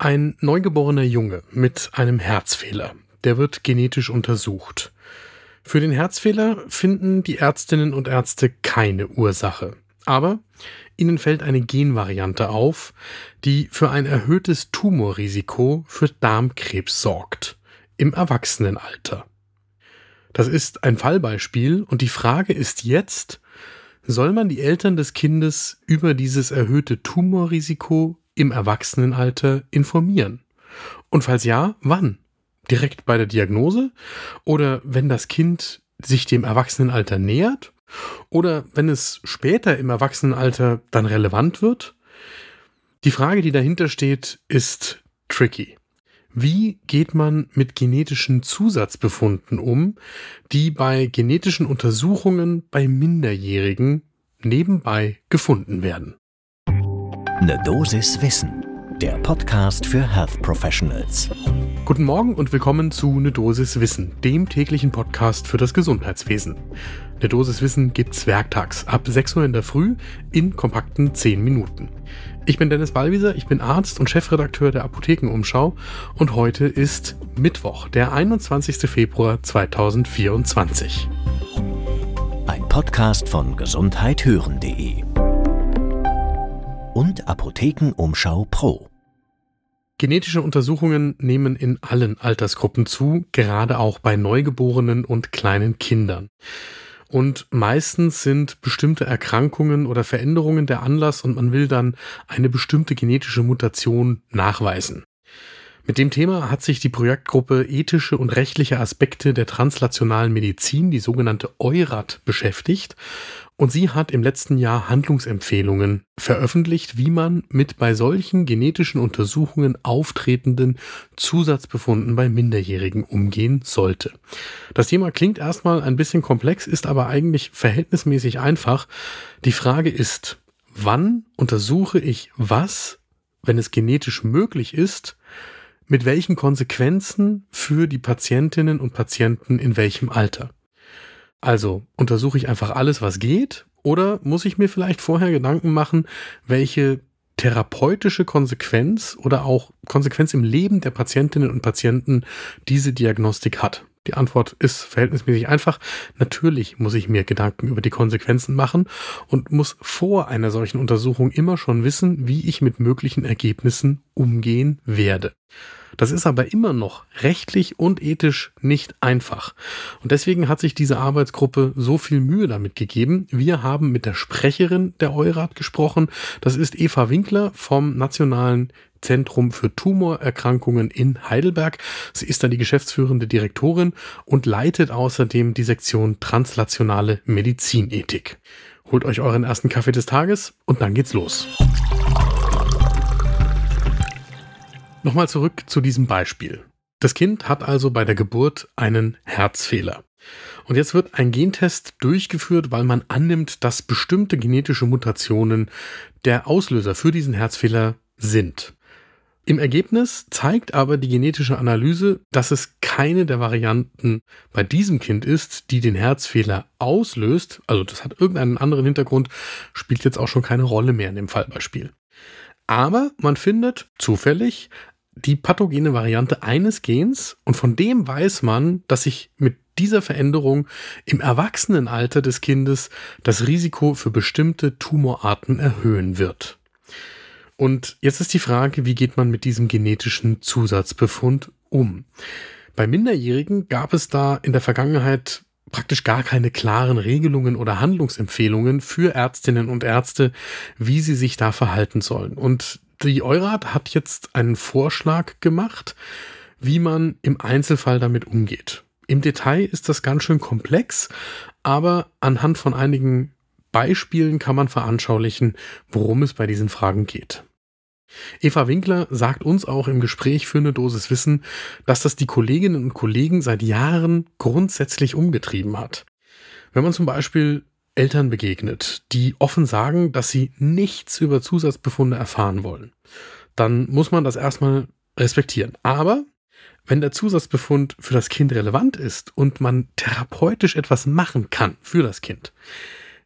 Ein neugeborener Junge mit einem Herzfehler, der wird genetisch untersucht. Für den Herzfehler finden die Ärztinnen und Ärzte keine Ursache. Aber ihnen fällt eine Genvariante auf, die für ein erhöhtes Tumorrisiko für Darmkrebs sorgt. Im Erwachsenenalter. Das ist ein Fallbeispiel und die Frage ist jetzt, soll man die Eltern des Kindes über dieses erhöhte Tumorrisiko im Erwachsenenalter informieren? Und falls ja, wann? Direkt bei der Diagnose? Oder wenn das Kind sich dem Erwachsenenalter nähert? Oder wenn es später im Erwachsenenalter dann relevant wird? Die Frage, die dahinter steht, ist tricky. Wie geht man mit genetischen Zusatzbefunden um, die bei genetischen Untersuchungen bei Minderjährigen nebenbei gefunden werden? Ne Dosis Wissen, der Podcast für Health Professionals. Guten Morgen und willkommen zu Ne Dosis Wissen, dem täglichen Podcast für das Gesundheitswesen. Ne Dosis Wissen gibt's werktags ab 6 Uhr in der Früh in kompakten 10 Minuten. Ich bin Dennis Ballwieser, ich bin Arzt und Chefredakteur der Apothekenumschau und heute ist Mittwoch, der 21. Februar 2024. Ein Podcast von gesundheithören.de und Apothekenumschau Pro. Genetische Untersuchungen nehmen in allen Altersgruppen zu, gerade auch bei Neugeborenen und kleinen Kindern. Und meistens sind bestimmte Erkrankungen oder Veränderungen der Anlass und man will dann eine bestimmte genetische Mutation nachweisen. Mit dem Thema hat sich die Projektgruppe Ethische und rechtliche Aspekte der translationalen Medizin, die sogenannte EURAT, beschäftigt und sie hat im letzten Jahr Handlungsempfehlungen veröffentlicht, wie man mit bei solchen genetischen Untersuchungen auftretenden Zusatzbefunden bei Minderjährigen umgehen sollte. Das Thema klingt erstmal ein bisschen komplex, ist aber eigentlich verhältnismäßig einfach. Die Frage ist, wann untersuche ich was, wenn es genetisch möglich ist, mit welchen Konsequenzen für die Patientinnen und Patienten in welchem Alter? Also untersuche ich einfach alles, was geht, oder muss ich mir vielleicht vorher Gedanken machen, welche therapeutische Konsequenz oder auch Konsequenz im Leben der Patientinnen und Patienten diese Diagnostik hat? Die Antwort ist verhältnismäßig einfach. Natürlich muss ich mir Gedanken über die Konsequenzen machen und muss vor einer solchen Untersuchung immer schon wissen, wie ich mit möglichen Ergebnissen umgehen werde. Das ist aber immer noch rechtlich und ethisch nicht einfach. Und deswegen hat sich diese Arbeitsgruppe so viel Mühe damit gegeben. Wir haben mit der Sprecherin der Eurat gesprochen. Das ist Eva Winkler vom Nationalen Zentrum für Tumorerkrankungen in Heidelberg. Sie ist dann die geschäftsführende Direktorin und leitet außerdem die Sektion Translationale Medizinethik. Holt euch euren ersten Kaffee des Tages und dann geht's los. Nochmal zurück zu diesem Beispiel. Das Kind hat also bei der Geburt einen Herzfehler. Und jetzt wird ein Gentest durchgeführt, weil man annimmt, dass bestimmte genetische Mutationen der Auslöser für diesen Herzfehler sind. Im Ergebnis zeigt aber die genetische Analyse, dass es keine der Varianten bei diesem Kind ist, die den Herzfehler auslöst. Also das hat irgendeinen anderen Hintergrund, spielt jetzt auch schon keine Rolle mehr in dem Fallbeispiel. Aber man findet zufällig die pathogene Variante eines Gens und von dem weiß man, dass sich mit dieser Veränderung im Erwachsenenalter des Kindes das Risiko für bestimmte Tumorarten erhöhen wird. Und jetzt ist die Frage, wie geht man mit diesem genetischen Zusatzbefund um? Bei Minderjährigen gab es da in der Vergangenheit praktisch gar keine klaren Regelungen oder Handlungsempfehlungen für Ärztinnen und Ärzte, wie sie sich da verhalten sollen. Und die Eurat hat jetzt einen Vorschlag gemacht, wie man im Einzelfall damit umgeht. Im Detail ist das ganz schön komplex, aber anhand von einigen Beispielen kann man veranschaulichen, worum es bei diesen Fragen geht. Eva Winkler sagt uns auch im Gespräch für eine Dosis Wissen, dass das die Kolleginnen und Kollegen seit Jahren grundsätzlich umgetrieben hat. Wenn man zum Beispiel Eltern begegnet, die offen sagen, dass sie nichts über Zusatzbefunde erfahren wollen, dann muss man das erstmal respektieren. Aber wenn der Zusatzbefund für das Kind relevant ist und man therapeutisch etwas machen kann für das Kind,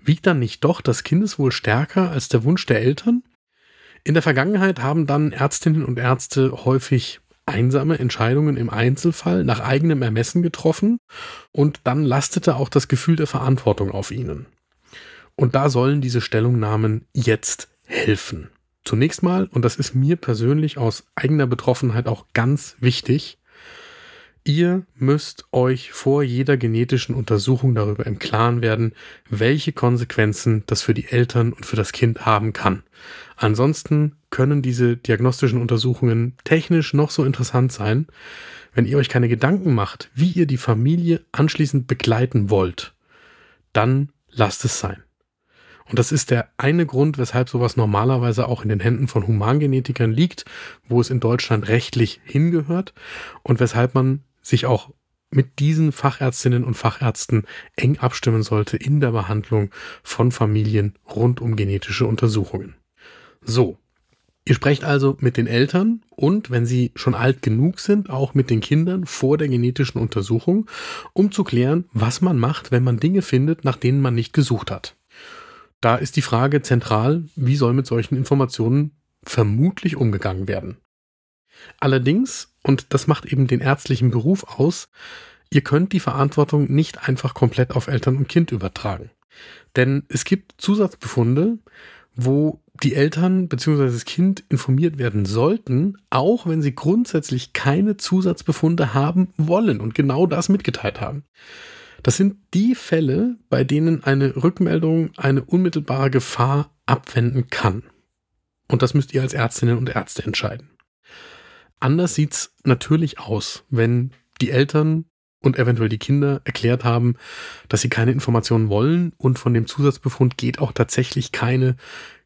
wiegt dann nicht doch das Kindeswohl stärker als der Wunsch der Eltern? In der Vergangenheit haben dann Ärztinnen und Ärzte häufig einsame Entscheidungen im Einzelfall nach eigenem Ermessen getroffen und dann lastete auch das Gefühl der Verantwortung auf ihnen. Und da sollen diese Stellungnahmen jetzt helfen. Zunächst mal, und das ist mir persönlich aus eigener Betroffenheit auch ganz wichtig, Ihr müsst euch vor jeder genetischen Untersuchung darüber im Klaren werden, welche Konsequenzen das für die Eltern und für das Kind haben kann. Ansonsten können diese diagnostischen Untersuchungen technisch noch so interessant sein. Wenn ihr euch keine Gedanken macht, wie ihr die Familie anschließend begleiten wollt, dann lasst es sein. Und das ist der eine Grund, weshalb sowas normalerweise auch in den Händen von Humangenetikern liegt, wo es in Deutschland rechtlich hingehört und weshalb man sich auch mit diesen Fachärztinnen und Fachärzten eng abstimmen sollte in der Behandlung von Familien rund um genetische Untersuchungen. So, ihr sprecht also mit den Eltern und, wenn sie schon alt genug sind, auch mit den Kindern vor der genetischen Untersuchung, um zu klären, was man macht, wenn man Dinge findet, nach denen man nicht gesucht hat. Da ist die Frage zentral, wie soll mit solchen Informationen vermutlich umgegangen werden. Allerdings, und das macht eben den ärztlichen Beruf aus, ihr könnt die Verantwortung nicht einfach komplett auf Eltern und Kind übertragen. Denn es gibt Zusatzbefunde, wo die Eltern bzw. das Kind informiert werden sollten, auch wenn sie grundsätzlich keine Zusatzbefunde haben wollen und genau das mitgeteilt haben. Das sind die Fälle, bei denen eine Rückmeldung eine unmittelbare Gefahr abwenden kann. Und das müsst ihr als Ärztinnen und Ärzte entscheiden. Anders sieht's natürlich aus, wenn die Eltern und eventuell die Kinder erklärt haben, dass sie keine Informationen wollen und von dem Zusatzbefund geht auch tatsächlich keine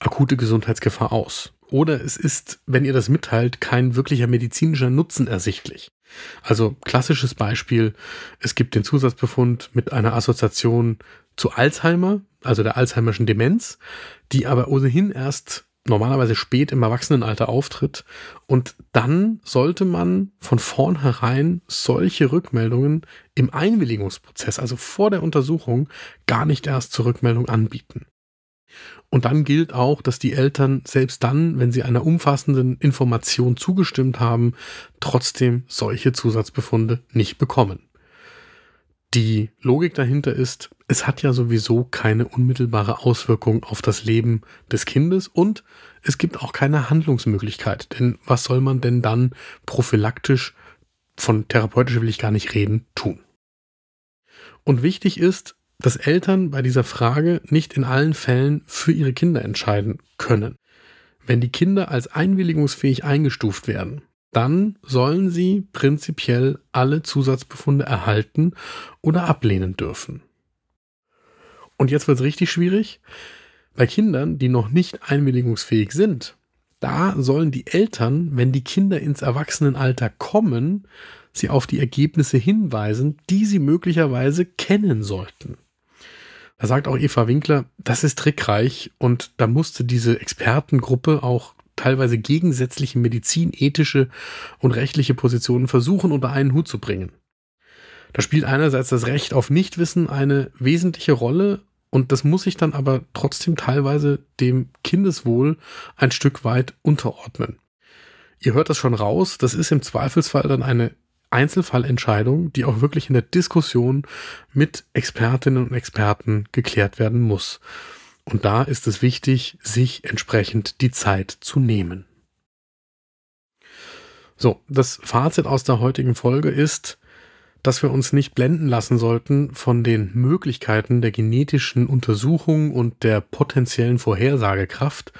akute Gesundheitsgefahr aus. Oder es ist, wenn ihr das mitteilt, kein wirklicher medizinischer Nutzen ersichtlich. Also klassisches Beispiel, es gibt den Zusatzbefund mit einer Assoziation zu Alzheimer, also der Alzheimerschen Demenz, die aber ohnehin erst normalerweise spät im Erwachsenenalter auftritt. Und dann sollte man von vornherein solche Rückmeldungen im Einwilligungsprozess, also vor der Untersuchung, gar nicht erst zur Rückmeldung anbieten. Und dann gilt auch, dass die Eltern selbst dann, wenn sie einer umfassenden Information zugestimmt haben, trotzdem solche Zusatzbefunde nicht bekommen. Die Logik dahinter ist, es hat ja sowieso keine unmittelbare Auswirkung auf das Leben des Kindes und es gibt auch keine Handlungsmöglichkeit. Denn was soll man denn dann prophylaktisch, von therapeutisch will ich gar nicht reden, tun? Und wichtig ist, dass Eltern bei dieser Frage nicht in allen Fällen für ihre Kinder entscheiden können. Wenn die Kinder als einwilligungsfähig eingestuft werden, dann sollen sie prinzipiell alle Zusatzbefunde erhalten oder ablehnen dürfen. Und jetzt wird es richtig schwierig. Bei Kindern, die noch nicht einwilligungsfähig sind, da sollen die Eltern, wenn die Kinder ins Erwachsenenalter kommen, sie auf die Ergebnisse hinweisen, die sie möglicherweise kennen sollten. Da sagt auch Eva Winkler, das ist trickreich und da musste diese Expertengruppe auch teilweise gegensätzliche medizinethische und rechtliche Positionen versuchen unter einen Hut zu bringen. Da spielt einerseits das Recht auf Nichtwissen eine wesentliche Rolle und das muss sich dann aber trotzdem teilweise dem Kindeswohl ein Stück weit unterordnen. Ihr hört das schon raus, das ist im Zweifelsfall dann eine Einzelfallentscheidung, die auch wirklich in der Diskussion mit Expertinnen und Experten geklärt werden muss. Und da ist es wichtig, sich entsprechend die Zeit zu nehmen. So, das Fazit aus der heutigen Folge ist, dass wir uns nicht blenden lassen sollten von den Möglichkeiten der genetischen Untersuchung und der potenziellen Vorhersagekraft,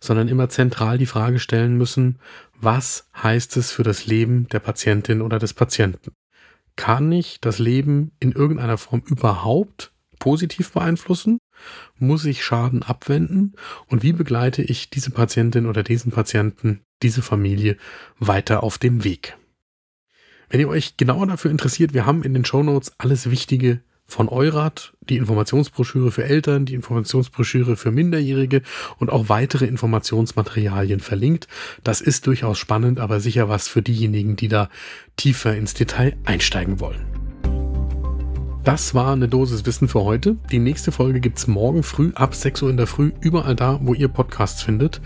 sondern immer zentral die Frage stellen müssen, was heißt es für das Leben der Patientin oder des Patienten? Kann ich das Leben in irgendeiner Form überhaupt positiv beeinflussen? Muss ich Schaden abwenden? Und wie begleite ich diese Patientin oder diesen Patienten, diese Familie weiter auf dem Weg? Wenn ihr euch genauer dafür interessiert, wir haben in den Show Notes alles Wichtige von Eurat, die Informationsbroschüre für Eltern, die Informationsbroschüre für Minderjährige und auch weitere Informationsmaterialien verlinkt. Das ist durchaus spannend, aber sicher was für diejenigen, die da tiefer ins Detail einsteigen wollen. Das war eine Dosis Wissen für heute. Die nächste Folge gibt's morgen früh ab 6 Uhr in der Früh, überall da, wo ihr Podcasts findet.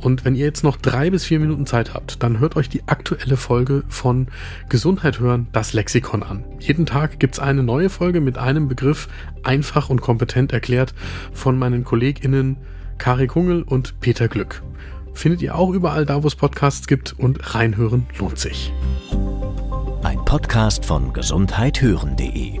Und wenn ihr jetzt noch drei bis vier Minuten Zeit habt, dann hört euch die aktuelle Folge von Gesundheit hören, das Lexikon an. Jeden Tag gibt's eine neue Folge mit einem Begriff, einfach und kompetent erklärt, von meinen KollegInnen Kari Kungel und Peter Glück. Findet ihr auch überall da, wo es Podcasts gibt und reinhören lohnt sich. Ein Podcast von gesundheithören.de